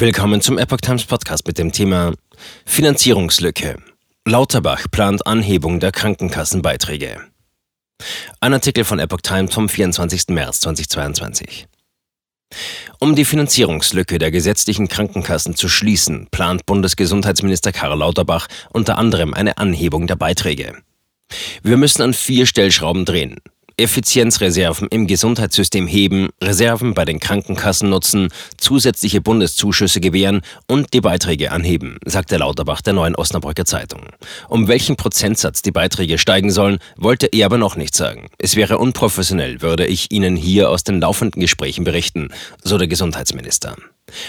Willkommen zum Epoch Times Podcast mit dem Thema Finanzierungslücke. Lauterbach plant Anhebung der Krankenkassenbeiträge. Ein Artikel von Epoch Times vom 24. März 2022. Um die Finanzierungslücke der gesetzlichen Krankenkassen zu schließen, plant Bundesgesundheitsminister Karl Lauterbach unter anderem eine Anhebung der Beiträge. Wir müssen an vier Stellschrauben drehen. Effizienzreserven im Gesundheitssystem heben, Reserven bei den Krankenkassen nutzen, zusätzliche Bundeszuschüsse gewähren und die Beiträge anheben, sagte Lauterbach der neuen Osnabrücker Zeitung. Um welchen Prozentsatz die Beiträge steigen sollen, wollte er aber noch nicht sagen. Es wäre unprofessionell, würde ich Ihnen hier aus den laufenden Gesprächen berichten, so der Gesundheitsminister.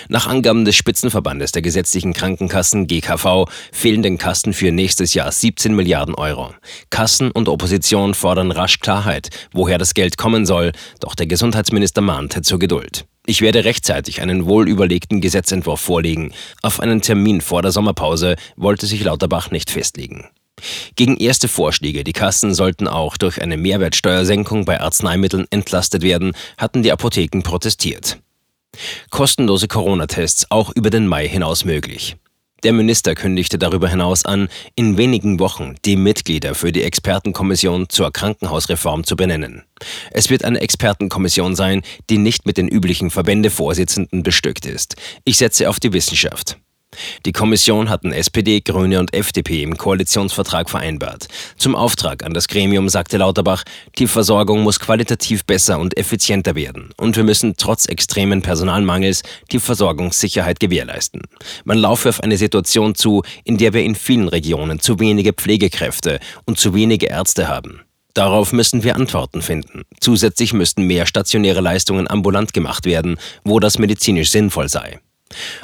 Nach Angaben des Spitzenverbandes der gesetzlichen Krankenkassen GKV fehlen den Kassen für nächstes Jahr 17 Milliarden Euro. Kassen und Opposition fordern rasch Klarheit, woher das Geld kommen soll, doch der Gesundheitsminister mahnte zur Geduld. Ich werde rechtzeitig einen wohlüberlegten Gesetzentwurf vorlegen. Auf einen Termin vor der Sommerpause wollte sich Lauterbach nicht festlegen. Gegen erste Vorschläge, die Kassen sollten auch durch eine Mehrwertsteuersenkung bei Arzneimitteln entlastet werden, hatten die Apotheken protestiert. Kostenlose Corona-Tests auch über den Mai hinaus möglich. Der Minister kündigte darüber hinaus an, in wenigen Wochen die Mitglieder für die Expertenkommission zur Krankenhausreform zu benennen. Es wird eine Expertenkommission sein, die nicht mit den üblichen Verbändevorsitzenden bestückt ist. Ich setze auf die Wissenschaft. Die Kommission hatten SPD, Grüne und FDP im Koalitionsvertrag vereinbart. Zum Auftrag an das Gremium sagte Lauterbach, die Versorgung muss qualitativ besser und effizienter werden und wir müssen trotz extremen Personalmangels die Versorgungssicherheit gewährleisten. Man laufe auf eine Situation zu, in der wir in vielen Regionen zu wenige Pflegekräfte und zu wenige Ärzte haben. Darauf müssen wir Antworten finden. Zusätzlich müssten mehr stationäre Leistungen ambulant gemacht werden, wo das medizinisch sinnvoll sei.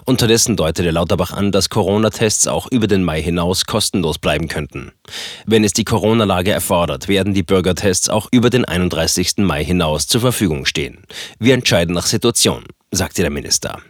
Unterdessen deutete Lauterbach an, dass Corona-Tests auch über den Mai hinaus kostenlos bleiben könnten. Wenn es die Corona-Lage erfordert, werden die Bürgertests auch über den 31. Mai hinaus zur Verfügung stehen. Wir entscheiden nach Situation, sagte der Minister.